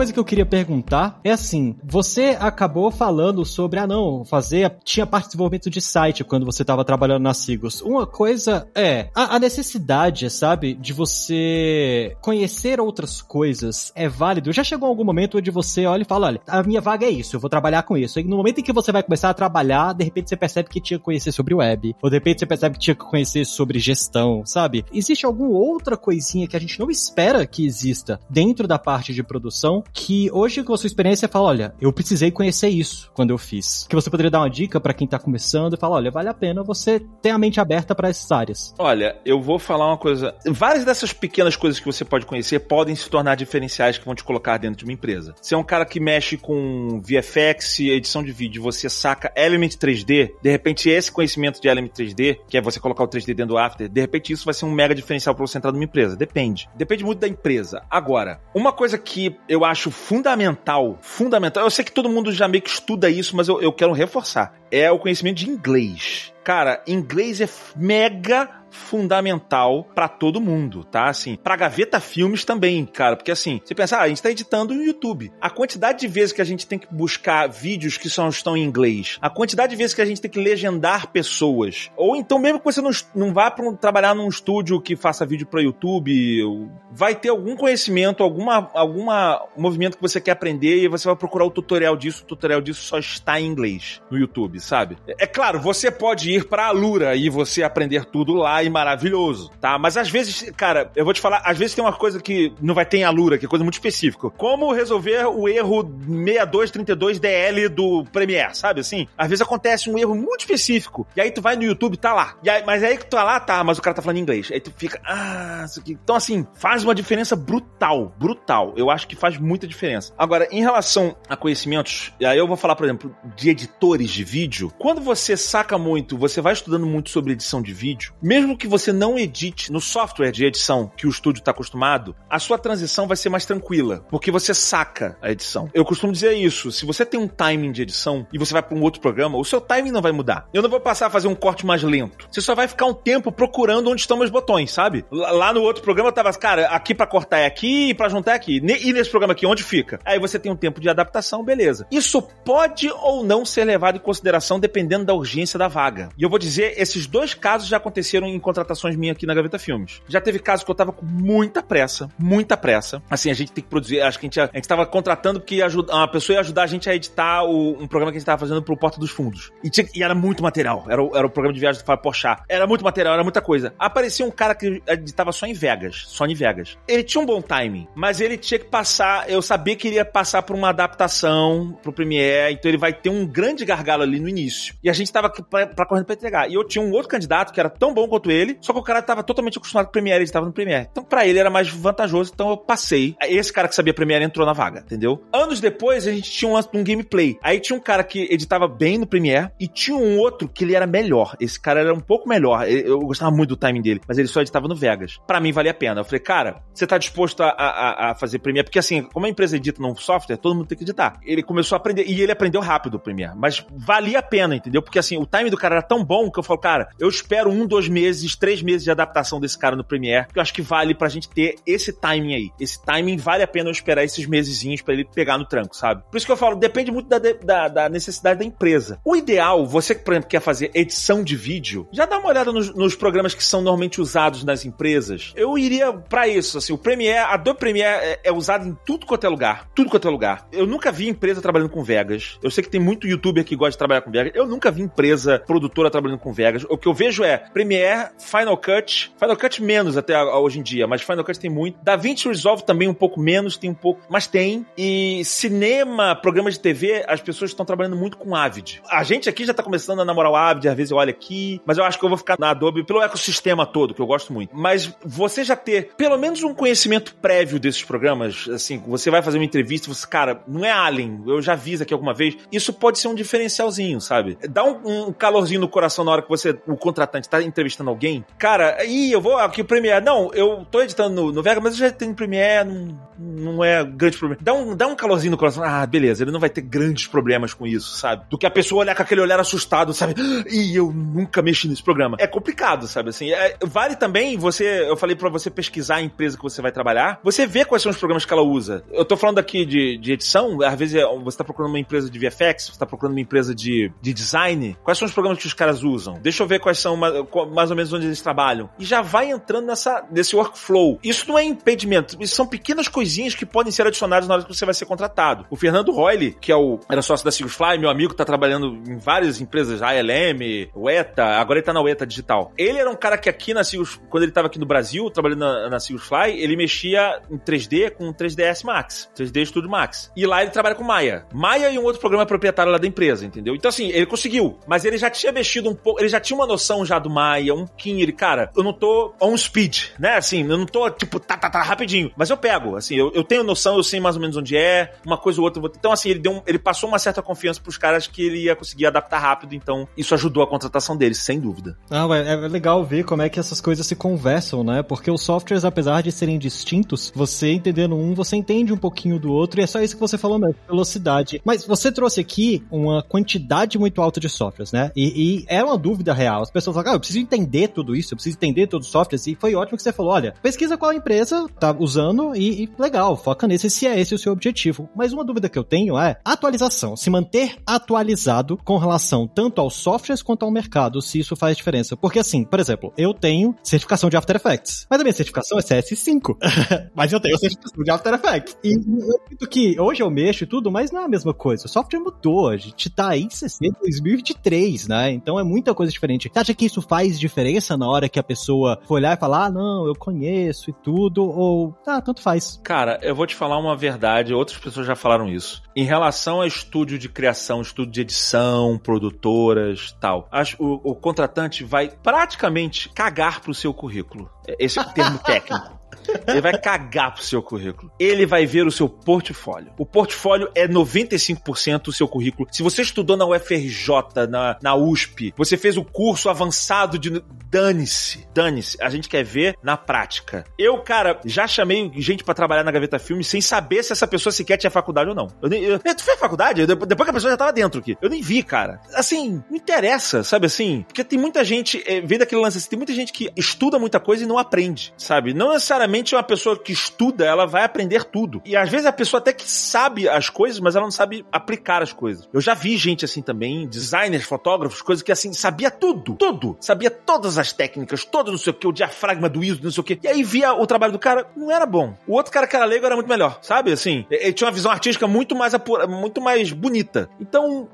Coisa que eu queria perguntar é assim: você acabou falando sobre, ah, não, fazer. Tinha parte de desenvolvimento de site quando você estava trabalhando na Sigos. Uma coisa é a, a, necessidade, sabe, de você conhecer outras coisas é válido. Já chegou algum momento onde você olha e fala: olha, a minha vaga é isso, eu vou trabalhar com isso. E no momento em que você vai começar a trabalhar, de repente você percebe que tinha que conhecer sobre web, ou de repente você percebe que tinha que conhecer sobre gestão, sabe? Existe alguma outra coisinha que a gente não espera que exista dentro da parte de produção que hoje com a sua experiência fala, olha, eu precisei conhecer isso quando eu fiz. Que você poderia dar uma dica para quem tá começando e falar, olha, vale a pena você ter a mente aberta para essas áreas. Olha, eu vou falar uma coisa, várias dessas pequenas coisas que você pode conhecer podem se tornar diferenciais que vão te colocar dentro de uma empresa. Se é um cara que mexe com VFX, edição de vídeo, você saca Element 3D, de repente esse conhecimento de Element 3D, que é você colocar o 3D dentro do After, de repente isso vai ser um mega diferencial para você entrar numa empresa. Depende. Depende muito da empresa. Agora, uma coisa que eu acho acho fundamental, fundamental, eu sei que todo mundo já meio que estuda isso, mas eu, eu quero reforçar, é o conhecimento de inglês. Cara, inglês é mega fundamental para todo mundo, tá? Assim, pra Gaveta Filmes também, cara, porque assim, você pensa, ah, a gente tá editando no YouTube. A quantidade de vezes que a gente tem que buscar vídeos que só estão em inglês, a quantidade de vezes que a gente tem que legendar pessoas, ou então mesmo que você não, não vá pra um, trabalhar num estúdio que faça vídeo para YouTube, vai ter algum conhecimento, alguma, alguma movimento que você quer aprender e você vai procurar o tutorial disso, o tutorial disso só está em inglês no YouTube, sabe? É claro, você pode ir pra Alura e você aprender tudo lá e maravilhoso, tá? Mas às vezes, cara, eu vou te falar, às vezes tem uma coisa que não vai ter em Alura, que é coisa muito específica. Como resolver o erro 6232DL do Premiere, sabe assim? Às vezes acontece um erro muito específico. E aí tu vai no YouTube, tá lá. E aí, mas aí que tu tá lá, tá, mas o cara tá falando inglês. Aí tu fica, ah, isso aqui. Então assim, faz uma diferença brutal, brutal. Eu acho que faz muita diferença. Agora, em relação a conhecimentos, aí eu vou falar, por exemplo, de editores de vídeo. Quando você saca muito, você vai estudando muito sobre edição de vídeo, mesmo que você não edite no software de edição que o estúdio está acostumado, a sua transição vai ser mais tranquila, porque você saca a edição. Eu costumo dizer isso, se você tem um timing de edição e você vai para um outro programa, o seu timing não vai mudar. Eu não vou passar a fazer um corte mais lento. Você só vai ficar um tempo procurando onde estão meus botões, sabe? Lá no outro programa eu tava, cara, aqui para cortar é aqui e para juntar é aqui. E nesse programa aqui, onde fica? Aí você tem um tempo de adaptação, beleza. Isso pode ou não ser levado em consideração dependendo da urgência da vaga. E eu vou dizer, esses dois casos já aconteceram em contratações minhas aqui na Gaveta Filmes. Já teve casos que eu tava com muita pressa, muita pressa. Assim, a gente tem que produzir, acho que a gente, a gente tava contratando porque ia ajudar, uma pessoa ia ajudar a gente a editar o, um programa que a gente tava fazendo pro Porta dos Fundos. E, tinha, e era muito material. Era, o, era o programa de viagem do Fábio Pochá. Era muito material, era muita coisa. Aparecia um cara que editava só em Vegas, só em Vegas. Ele tinha um bom timing, mas ele tinha que passar, eu sabia que ele ia passar por uma adaptação pro Premiere, então ele vai ter um grande gargalo ali no início. E a gente tava pra, pra correndo pra entregar. E eu tinha um outro candidato que era tão bom quanto ele, só que o cara tava totalmente acostumado com Premiere, ele estava no Premiere. Então, para ele era mais vantajoso, então eu passei. Esse cara que sabia Premiere entrou na vaga, entendeu? Anos depois, a gente tinha um, um gameplay. Aí tinha um cara que editava bem no Premiere e tinha um outro que ele era melhor. Esse cara era um pouco melhor. Eu gostava muito do timing dele, mas ele só editava no Vegas. Para mim, valia a pena. Eu falei, cara, você tá disposto a, a, a fazer Premiere? Porque assim, como a empresa edita num software, todo mundo tem que editar. Ele começou a aprender, e ele aprendeu rápido o Premiere, mas valia a pena, entendeu? Porque assim, o timing do cara era tão bom que eu falo, cara, eu espero um, dois meses, três meses de adaptação desse cara no Premiere, que eu acho que vale pra gente ter esse timing aí. Esse timing vale a pena eu esperar esses mesezinhos para ele pegar no tranco, sabe? Por isso que eu falo, depende muito da, da, da, necessidade da empresa. O ideal, você que, por exemplo, quer fazer edição de vídeo, já dá uma olhada nos, nos programas que são normalmente usados nas empresas. Eu iria para isso, assim, o Premiere, a Adobe Premiere é, é usado em tudo quanto é lugar. Tudo quanto é lugar. Eu nunca vi empresa trabalhando com Vegas. Eu sei que tem muito youtuber que gosta de trabalhar com Vegas. Eu nunca vi empresa produtora trabalhando com Vegas. O que eu vejo é Premiere, Final Cut, Final Cut menos até hoje em dia, mas Final Cut tem muito. DaVinci Resolve também um pouco menos, tem um pouco, mas tem. E cinema, programas de TV, as pessoas estão trabalhando muito com Avid. A gente aqui já tá começando a namorar o Avid, às vezes eu olho aqui, mas eu acho que eu vou ficar na Adobe pelo ecossistema todo, que eu gosto muito. Mas você já ter pelo menos um conhecimento prévio desses programas, assim, você vai fazer uma entrevista, você, cara, não é Alien, eu já vi isso aqui alguma vez, isso pode ser um diferencialzinho, sabe? Dá um, um calorzinho no coração na hora que você, o contratante, tá entrevistando alguém. Cara, e eu vou aqui o Premiere. Não, eu tô editando no, no Vega, mas eu já tenho Premiere, não, não é grande problema. Dá um, dá um calorzinho no coração. Ah, beleza, ele não vai ter grandes problemas com isso, sabe? Do que a pessoa olhar com aquele olhar assustado, sabe? (gasps) E eu nunca mexi nesse programa. É complicado, sabe? Assim, é, vale também você, eu falei para você pesquisar a empresa que você vai trabalhar, você vê quais são os programas que ela usa. Eu tô falando aqui de, de edição, às vezes é, você tá procurando uma empresa de VFX, você tá procurando uma empresa de, de design. Quais são os programas que os caras usam? Deixa eu ver quais são mais ou menos onde eles trabalham. E já vai entrando nessa, nesse workflow. Isso não é impedimento, isso são pequenas coisinhas que podem ser adicionadas na hora que você vai ser contratado. O Fernando Royle, que é o, era sócio da Sigfly, meu amigo, tá trabalhando em várias empresas, ALM, UETA, agora ele tá na UETA Digital. Ele era um cara que aqui na Sigfly, quando ele tava aqui no Brasil, trabalhando na, na Sigfly, ele mexia em 3D com 3ds Max, 3D Studio Max. E lá ele trabalha com Maya. Maya e um outro programa proprietário lá da empresa, entendeu? Então assim, ele conseguiu, mas ele já tinha mexido um pouco, ele já tinha uma noção já do Maya, um pouquinho, ele, cara, eu não tô on speed, né? Assim, eu não tô, tipo, tá, tá, tá, rapidinho. Mas eu pego, assim, eu, eu tenho noção, eu sei mais ou menos onde é, uma coisa ou outra. Então, assim, ele deu um, ele passou uma certa confiança pros caras que ele ia conseguir adaptar rápido, então isso ajudou a contratação deles, sem dúvida. Ah, é, é legal ver como é que essas coisas se conversam, né? Porque os softwares, apesar de serem distintos, você entendendo um, você entende um pouquinho do outro, e é só isso que você falou mesmo, velocidade. Mas você trouxe aqui uma quantidade muito alta de softwares, né? E, E era uma dúvida real. As pessoas falavam, ah, eu preciso entender tudo isso, eu preciso entender todos os softwares. E foi ótimo que você falou, olha, pesquisa qual empresa tá usando e, e legal, foca nesse se é esse o seu objetivo. Mas uma dúvida que eu tenho é atualização. Se manter atualizado com relação tanto aos softwares quanto ao mercado, se isso faz diferença. Porque assim, por exemplo, eu tenho certificação de After Effects, mas a minha certificação é CS5. (laughs) mas eu tenho certificação de After Effects. E eu sinto que hoje eu mexo e tudo, mas não é a mesma coisa. O software mudou, a gente tá aí em 60, 2023, né? Então é muita coisa diferente. Você acha que isso faz diferença na hora que a pessoa for olhar e falar, ah, não, eu conheço e tudo, ou, ah, tanto faz? Cara, eu vou te falar uma verdade, outras pessoas já falaram isso. Em relação a estúdio de criação, estúdio de edição, produtoras, tal, o, o contratante vai praticamente cagar pro seu currículo. Esse é o termo técnico. Ele vai cagar pro seu currículo. Ele vai ver o seu portfólio. O portfólio é 95% do seu currículo. Se você estudou na UFRJ, na, na USP, você fez o curso avançado de. Dane-se. Dane-se. A gente quer ver na prática. Eu, cara, já chamei gente para trabalhar na Gaveta Filme sem saber se essa pessoa sequer tinha faculdade ou não. Eu nem, eu, tu fez faculdade? depois que a pessoa já tava dentro aqui. Eu nem vi, cara. Assim, não interessa, sabe assim? Porque tem muita gente, é, daquele lance assim, tem muita gente que estuda muita coisa e não aprende, sabe? Não necessariamente uma pessoa que estuda, ela vai aprender tudo. E às vezes a pessoa até que sabe as coisas, mas ela não sabe aplicar as coisas. Eu já vi gente assim também, designers, fotógrafos, coisas que assim, sabia tudo, tudo. Sabia todas as técnicas, todo não sei o que, o diafragma do ISO, não sei o que. E aí via o trabalho do cara, não era bom. O outro cara que era leigo era muito melhor, sabe? Assim, ele tinha uma visão artística muito mais apura, muito mais bonita. Então,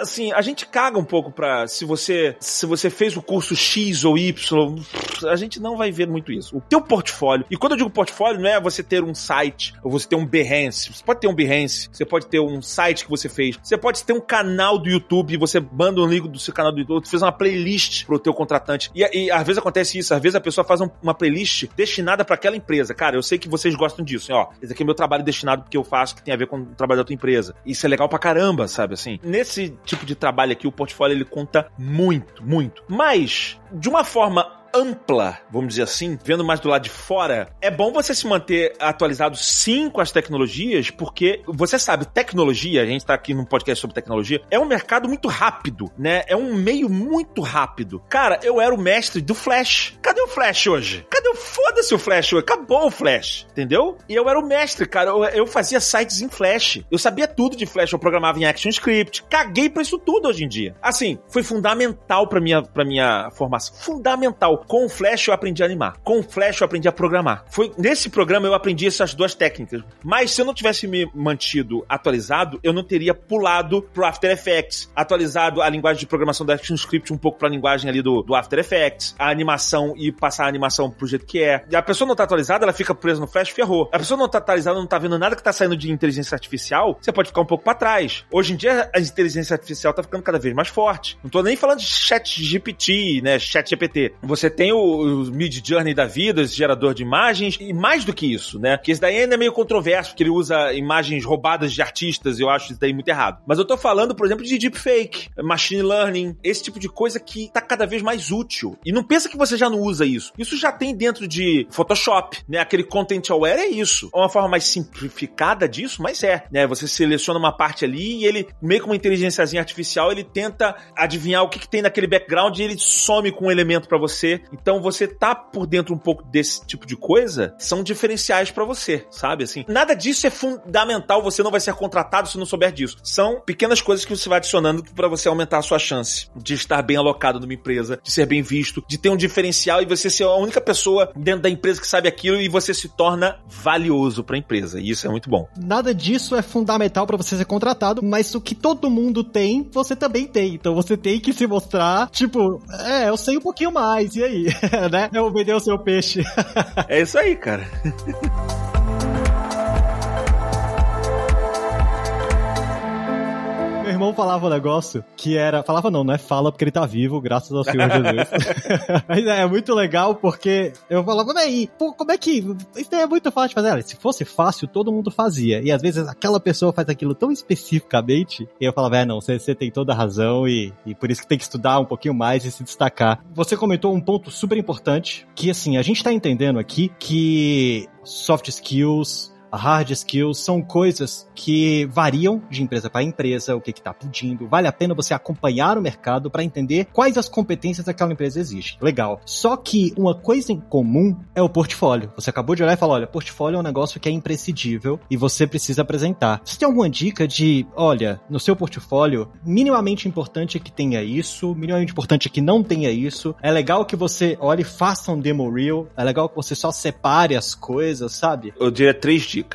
assim, a gente caga um pouco pra se você se você fez o curso X ou Y, a gente não vai ver muito isso. O teu portfólio e quando eu digo portfólio, não é você ter um site ou você ter um Behance. Você pode ter um Behance, você pode ter um site que você fez, você pode ter um canal do YouTube, você manda um link do seu canal do YouTube, você fez uma playlist pro teu contratante. E, e às vezes acontece isso, às vezes a pessoa faz um, uma playlist destinada para aquela empresa. Cara, eu sei que vocês gostam disso, ó. Esse aqui é meu trabalho destinado porque eu faço que tem a ver com o trabalho da tua empresa. Isso é legal pra caramba, sabe assim? Nesse tipo de trabalho aqui, o portfólio ele conta muito, muito. Mas, de uma forma ampla, vamos dizer assim, vendo mais do lado de fora, é bom você se manter atualizado sim com as tecnologias, porque você sabe, tecnologia, a gente tá aqui num podcast sobre tecnologia, é um mercado muito rápido, né? É um meio muito rápido. Cara, eu era o mestre do Flash. Cadê o Flash hoje? Cadê o foda-se o Flash hoje? Acabou o Flash, entendeu? E eu era o mestre, cara. Eu, eu fazia sites em Flash. Eu sabia tudo de Flash, eu programava em ActionScript. Caguei pra isso tudo hoje em dia. Assim, foi fundamental pra minha, pra minha formação. Fundamental. Com o Flash eu aprendi a animar. Com o Flash eu aprendi a programar. Foi nesse programa eu aprendi essas duas técnicas. Mas se eu não tivesse me mantido atualizado, eu não teria pulado pro After Effects, atualizado a linguagem de programação do ActionScript um pouco pra linguagem ali do, do After Effects, a animação e passar a animação pro jeito que é. E a pessoa não tá atualizada, ela fica presa no Flash, ferrou. A pessoa não tá atualizada, não tá vendo nada que tá saindo de inteligência artificial, você pode ficar um pouco para trás. Hoje em dia a inteligência artificial tá ficando cada vez mais forte. Não tô nem falando de chat GPT, né, chat GPT. Você tem o, o Mid Journey da vida, esse gerador de imagens, e mais do que isso, né? Que esse daí ainda é meio controverso, porque ele usa imagens roubadas de artistas, eu acho isso daí muito errado. Mas eu tô falando, por exemplo, de deepfake, machine learning, esse tipo de coisa que tá cada vez mais útil. E não pensa que você já não usa isso. Isso já tem dentro de Photoshop, né? Aquele content aware é isso. É uma forma mais simplificada disso, mas é, né? Você seleciona uma parte ali e ele, meio com uma inteligênciazinha artificial, ele tenta adivinhar o que, que tem naquele background e ele some com um elemento para você. Então você tá por dentro um pouco desse tipo de coisa, são diferenciais para você, sabe? Assim, nada disso é fundamental, você não vai ser contratado se não souber disso. São pequenas coisas que você vai adicionando para você aumentar a sua chance de estar bem alocado numa empresa, de ser bem visto, de ter um diferencial e você ser a única pessoa dentro da empresa que sabe aquilo e você se torna valioso para a empresa. E isso é muito bom. Nada disso é fundamental para você ser contratado, mas o que todo mundo tem, você também tem. Então você tem que se mostrar, tipo, é, eu sei um pouquinho mais, e aí? (laughs) né? O vender o seu peixe. é isso aí, cara. (laughs) irmão falava um negócio que era. Falava não, não é fala porque ele tá vivo, graças ao Senhor Jesus. (laughs) Mas é, é, muito legal porque eu falava, aí, pô, como é que. Isso é muito fácil de fazer. Se fosse fácil, todo mundo fazia. E às vezes aquela pessoa faz aquilo tão especificamente, e eu falava, é, não, você, você tem toda a razão e, e por isso que tem que estudar um pouquinho mais e se destacar. Você comentou um ponto super importante, que assim, a gente tá entendendo aqui que soft skills, hard skills são coisas que variam de empresa para empresa, o que está pedindo. Vale a pena você acompanhar o mercado para entender quais as competências daquela empresa existe. Legal. Só que uma coisa em comum é o portfólio. Você acabou de olhar e falar, olha, portfólio é um negócio que é imprescindível e você precisa apresentar. Você tem alguma dica de, olha, no seu portfólio, minimamente importante que tenha isso, minimamente importante que não tenha isso. É legal que você olhe e faça um demo reel. É legal que você só separe as coisas, sabe? Eu diria três dicas.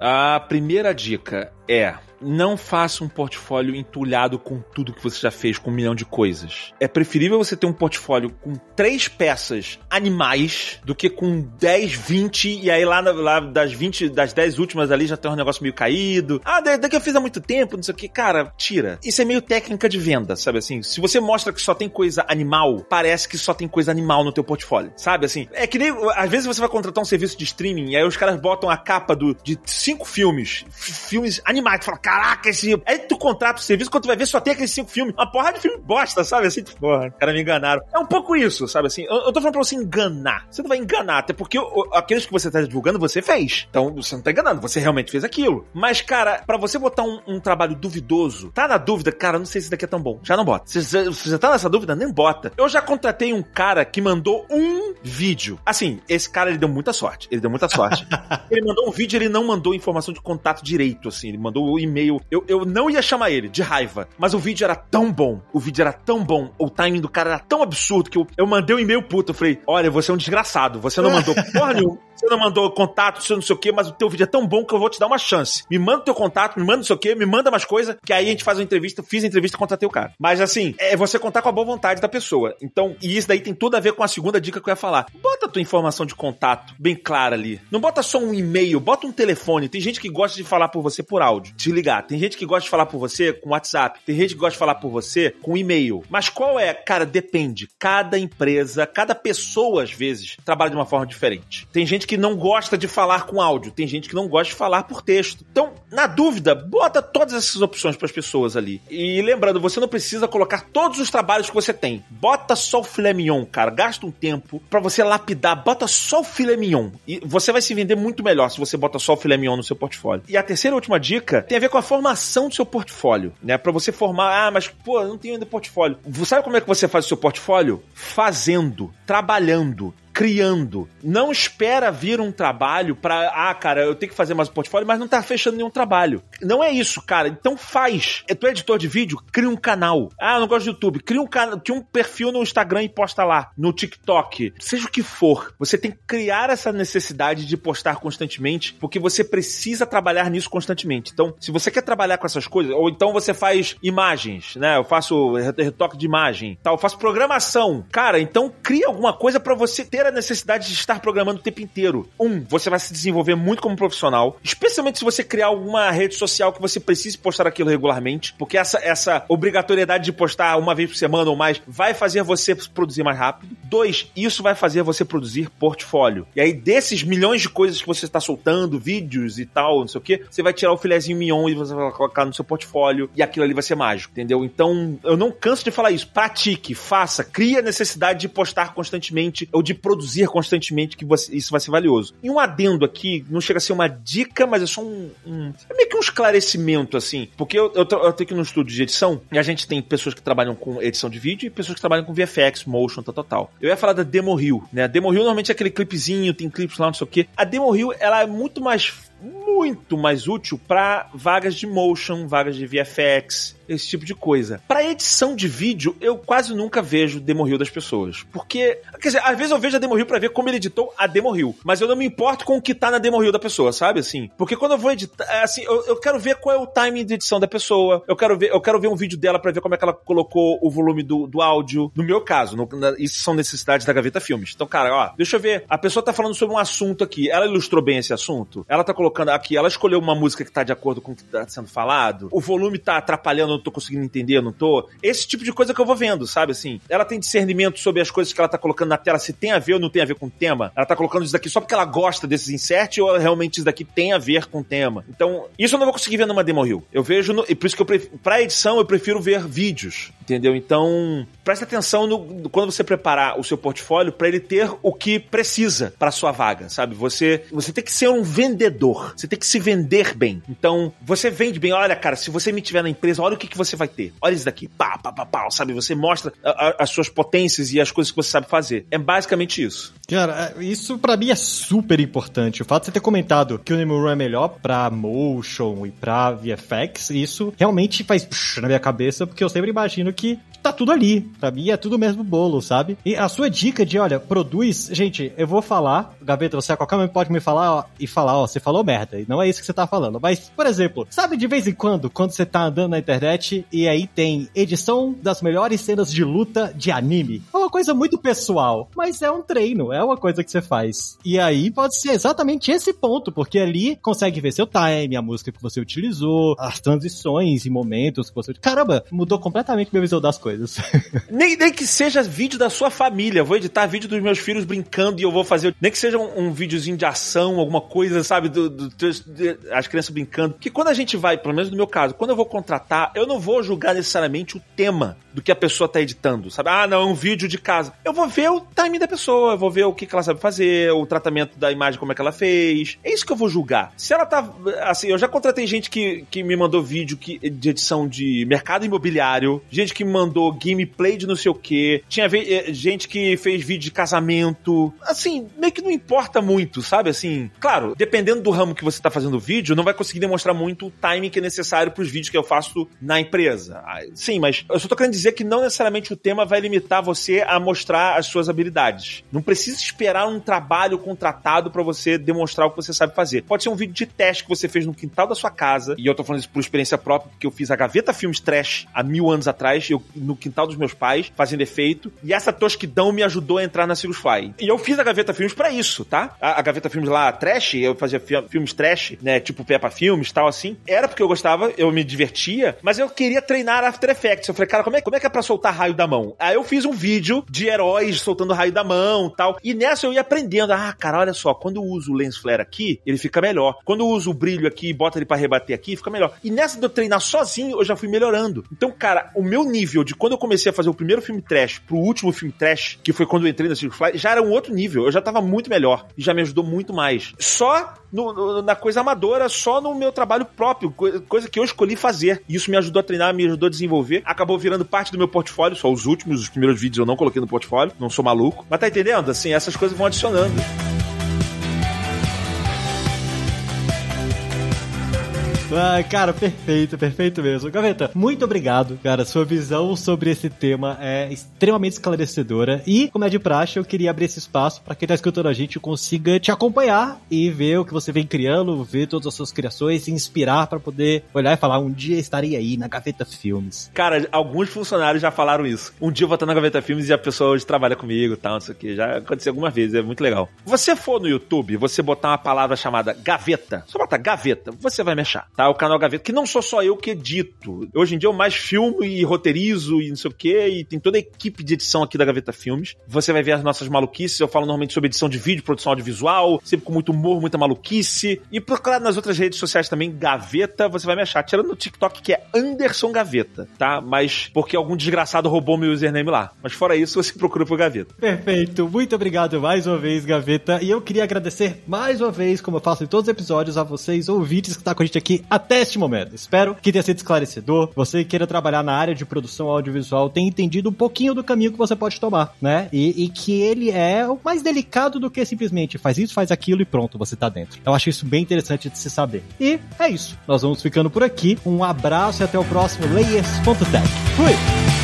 A primeira dica é não faça um portfólio entulhado com tudo que você já fez, com um milhão de coisas. É preferível você ter um portfólio com três peças animais do que com 10, 20, e aí lá, lá das 20, das 10 últimas ali já tem um negócio meio caído. Ah, daqui eu fiz há muito tempo, não sei o que. Cara, tira. Isso é meio técnica de venda, sabe assim? Se você mostra que só tem coisa animal, parece que só tem coisa animal no teu portfólio, sabe assim? É que nem, às vezes você vai contratar um serviço de streaming e aí os caras botam a capa do, de cinco filmes, filmes animais, fala, caraca, esse. Aí tu contrata o serviço, quando tu vai ver, só tem aqueles cinco filmes. Uma porrada de filme bosta, sabe? Assim, tipo, porra, cara me enganaram. É um pouco isso, sabe? Assim, eu, eu tô falando pra você enganar. Você não vai enganar, até porque aqueles que você tá divulgando, você fez. Então, você não tá enganando, você realmente fez aquilo. Mas, cara, para você botar um, um, trabalho duvidoso, tá na dúvida, cara, não sei se isso daqui é tão bom. Já não bota. Se, você tá nessa dúvida, nem bota. Eu já contratei um cara que mandou um vídeo. Assim, esse cara, ele deu muita sorte. Ele deu muita sorte. (laughs) ele mandou um vídeo, ele não mandou informação de contato direito, assim. Ele mandou o e-mail eu, eu não ia chamar ele, de raiva. Mas o vídeo era tão bom. O vídeo era tão bom. O timing do cara era tão absurdo que eu, eu mandei um e-mail puto. Eu falei: Olha, você é um desgraçado. Você não mandou (laughs) porra nenhuma. Você não mandou contato, você não sei o que, mas o teu vídeo é tão bom que eu vou te dar uma chance. Me manda o teu contato, me manda não sei o que, me manda mais coisa, que aí a gente faz uma entrevista. Fiz a entrevista e contratei o cara. Mas assim, é você contar com a boa vontade da pessoa. Então, e isso daí tem tudo a ver com a segunda dica que eu ia falar. Bota a tua informação de contato bem clara ali. Não bota só um e-mail, bota um telefone. Tem gente que gosta de falar por você por áudio, te ligar. Tem gente que gosta de falar por você com WhatsApp. Tem gente que gosta de falar por você com e-mail. Mas qual é? Cara, depende. Cada empresa, cada pessoa, às vezes, trabalha de uma forma diferente. Tem gente que não gosta de falar com áudio, tem gente que não gosta de falar por texto. Então, na dúvida, bota todas essas opções para as pessoas ali. E lembrando, você não precisa colocar todos os trabalhos que você tem. Bota só o filé mignon, cara. Gasta um tempo para você lapidar. Bota só o filé mignon. E você vai se vender muito melhor se você bota só o filé mignon no seu portfólio. E a terceira e última dica tem a ver com a formação do seu portfólio, né? Para você formar, ah, mas pô, não tenho ainda portfólio. Sabe como é que você faz o seu portfólio? Fazendo, trabalhando, criando. Não espera vir um trabalho para, ah, cara, eu tenho que fazer mais um portfólio, mas não tá fechando nenhum trabalho. Não é isso, cara. Então faz. É tu é editor de vídeo, cria um canal. Ah, não gosto de YouTube. Cria um canal, cria um perfil no Instagram e posta lá, no TikTok, seja o que for. Você tem que criar essa necessidade de postar constantemente, porque você precisa trabalhar nisso constantemente. Então, se você quer trabalhar com essas coisas, ou então você faz imagens, né? Eu faço retoque de imagem, tal, eu faço programação. Cara, então cria alguma coisa para você ter a necessidade de estar programando o tempo inteiro. Um, você vai se desenvolver muito como profissional, especialmente se você criar alguma rede social que você precise postar aquilo regularmente, porque essa, essa obrigatoriedade de postar uma vez por semana ou mais vai fazer você produzir mais rápido. Dois, isso vai fazer você produzir portfólio. E aí, desses milhões de coisas que você está soltando, vídeos e tal, não sei o que, você vai tirar o filézinho mignon e você vai colocar no seu portfólio e aquilo ali vai ser mágico, entendeu? Então, eu não canso de falar isso. Pratique, faça, crie a necessidade de postar constantemente ou de produzir produzir constantemente que você, isso vai ser valioso. E um adendo aqui, não chega a ser uma dica, mas é só um. um é meio que um esclarecimento, assim. Porque eu, eu, eu tenho aqui no estúdio de edição e a gente tem pessoas que trabalham com edição de vídeo e pessoas que trabalham com VFX, motion, tal, tal, tal. Eu ia falar da Demo Reel, né? A Demo Reel normalmente é aquele clipezinho, tem clipes lá, não sei o quê. A Demo Reel, ela é muito mais muito mais útil para vagas de motion, vagas de VFX, esse tipo de coisa. Para edição de vídeo, eu quase nunca vejo demo reel das pessoas, porque, quer dizer, às vezes eu vejo a demo reel para ver como ele editou a demo reel, mas eu não me importo com o que tá na demo reel da pessoa, sabe assim? Porque quando eu vou editar, é assim, eu, eu quero ver qual é o timing de edição da pessoa, eu quero ver, eu quero ver um vídeo dela para ver como é que ela colocou o volume do, do áudio. No meu caso, no, na, isso são necessidades da Gaveta Filmes. Então, cara, ó, deixa eu ver, a pessoa tá falando sobre um assunto aqui, ela ilustrou bem esse assunto? Ela tá colocando aqui, ela escolheu uma música que tá de acordo com o que tá sendo falado? O volume tá atrapalhando, não tô conseguindo entender, não tô? Esse tipo de coisa que eu vou vendo, sabe assim? Ela tem discernimento sobre as coisas que ela tá colocando na tela, se tem a ver ou não tem a ver com o tema. Ela tá colocando isso daqui só porque ela gosta desses inserts ou realmente isso daqui tem a ver com o tema. Então, isso eu não vou conseguir ver numa demo reel. Eu vejo, no, e por isso que eu prefiro, pra edição eu prefiro ver vídeos, entendeu? Então, preste atenção no, quando você preparar o seu portfólio para ele ter o que precisa para sua vaga, sabe? Você, você tem que ser um vendedor. Você tem que se vender bem. Então, você vende bem. Olha, cara, se você me tiver na empresa, olha o que, que você vai ter. Olha isso daqui. Pá, pá, pá, pá. Sabe? Você mostra a, a, as suas potências e as coisas que você sabe fazer. É basicamente isso. Cara, é, isso para mim é super importante. O fato de você ter comentado que o Nemuro é melhor pra motion e pra VFX, isso realmente faz na minha cabeça, porque eu sempre imagino que tá tudo ali. Pra mim é tudo o mesmo bolo, sabe? E a sua dica de, olha, produz. Gente, eu vou falar, Gaveta, você a qualquer momento pode me falar ó, e falar, ó, você falou merda. E não é isso que você tá falando. Mas, por exemplo, sabe de vez em quando, quando você tá andando na internet e aí tem edição das melhores cenas de luta de anime? É uma coisa muito pessoal, mas é um treino, é uma coisa que você faz. E aí pode ser exatamente esse ponto, porque ali consegue ver seu time, a música que você utilizou, as transições e momentos que você. Caramba, mudou completamente minha visão das coisas coisas. (laughs) nem, nem que seja vídeo da sua família. vou editar vídeo dos meus filhos brincando e eu vou fazer. Nem que seja um, um videozinho de ação, alguma coisa, sabe? Do, do, do, as crianças brincando. Que quando a gente vai, pelo menos no meu caso, quando eu vou contratar, eu não vou julgar necessariamente o tema do que a pessoa tá editando, sabe? Ah, não, é um vídeo de casa. Eu vou ver o timing da pessoa, eu vou ver o que, que ela sabe fazer, o tratamento da imagem, como é que ela fez. É isso que eu vou julgar. Se ela tá. Assim, eu já contratei gente que, que me mandou vídeo que, de edição de mercado imobiliário, gente que me mandou gameplay de não sei o que. Tinha eh, gente que fez vídeo de casamento. Assim, meio que não importa muito, sabe? Assim, claro, dependendo do ramo que você tá fazendo o vídeo, não vai conseguir demonstrar muito o timing que é necessário pros vídeos que eu faço na empresa. Ah, sim, mas eu só tô querendo dizer que não necessariamente o tema vai limitar você a mostrar as suas habilidades. Não precisa esperar um trabalho contratado para você demonstrar o que você sabe fazer. Pode ser um vídeo de teste que você fez no quintal da sua casa, e eu tô falando isso por experiência própria, porque eu fiz a Gaveta Filmes Trash há mil anos atrás, eu, no quintal dos meus pais, fazendo efeito. E essa tosquidão me ajudou a entrar na Cirrus Fly. E eu fiz a Gaveta Filmes para isso, tá? A, a, Gaveta Filmes lá, trash, eu fazia fi filmes trash, né? Tipo Peppa Filmes tal, assim. Era porque eu gostava, eu me divertia, mas eu queria treinar After Effects. Eu falei, cara, como é, como é que é pra soltar raio da mão? Aí eu fiz um vídeo de heróis soltando raio da mão tal. E nessa eu ia aprendendo. Ah, cara, olha só, quando eu uso o lens flare aqui, ele fica melhor. Quando eu uso o brilho aqui e bota ele para rebater aqui, fica melhor. E nessa de eu treinar sozinho, eu já fui melhorando. Então, cara, o meu nível de quando eu comecei a fazer o primeiro filme trash pro último filme trash, que foi quando eu entrei na Circle Fly, já era um outro nível. Eu já tava muito melhor e já me ajudou muito mais. Só no, no, na coisa amadora, só no meu trabalho próprio, coisa que eu escolhi fazer. E isso me ajudou a treinar, me ajudou a desenvolver. Acabou virando parte do meu portfólio, só os últimos, os primeiros vídeos eu não coloquei no portfólio, não sou maluco. Mas tá entendendo? Assim, essas coisas vão adicionando. Ah, cara, perfeito, perfeito mesmo. Gaveta, muito obrigado, cara. Sua visão sobre esse tema é extremamente esclarecedora. E, como é de praxe, eu queria abrir esse espaço para quem tá escutando a gente consiga te acompanhar e ver o que você vem criando, ver todas as suas criações, se inspirar para poder olhar e falar: um dia estarei aí na Gaveta Filmes. Cara, alguns funcionários já falaram isso. Um dia eu vou estar na Gaveta Filmes e a pessoa hoje trabalha comigo tal, não sei o. Já aconteceu algumas vezes, é muito legal. Você for no YouTube, você botar uma palavra chamada gaveta, só botar gaveta, você vai me achar, tá? O canal Gaveta, que não sou só eu que edito. Hoje em dia eu mais filmo e roteirizo e não sei o que, e tem toda a equipe de edição aqui da Gaveta Filmes. Você vai ver as nossas maluquices, eu falo normalmente sobre edição de vídeo, produção audiovisual, sempre com muito humor, muita maluquice. E procurar nas outras redes sociais também, Gaveta, você vai me achar. Tirando no TikTok, que é Anderson Gaveta, tá? Mas porque algum desgraçado roubou meu username lá. Mas fora isso, você procura por Gaveta. Perfeito. Muito obrigado mais uma vez, Gaveta. E eu queria agradecer mais uma vez, como eu faço em todos os episódios, a vocês, ouvintes que estão tá com a gente aqui até este momento. Espero que tenha sido esclarecedor. Você queira trabalhar na área de produção audiovisual, tenha entendido um pouquinho do caminho que você pode tomar, né? E, e que ele é o mais delicado do que simplesmente faz isso, faz aquilo e pronto, você tá dentro. Eu acho isso bem interessante de se saber. E é isso. Nós vamos ficando por aqui. Um abraço e até o próximo Layers.tech. Fui!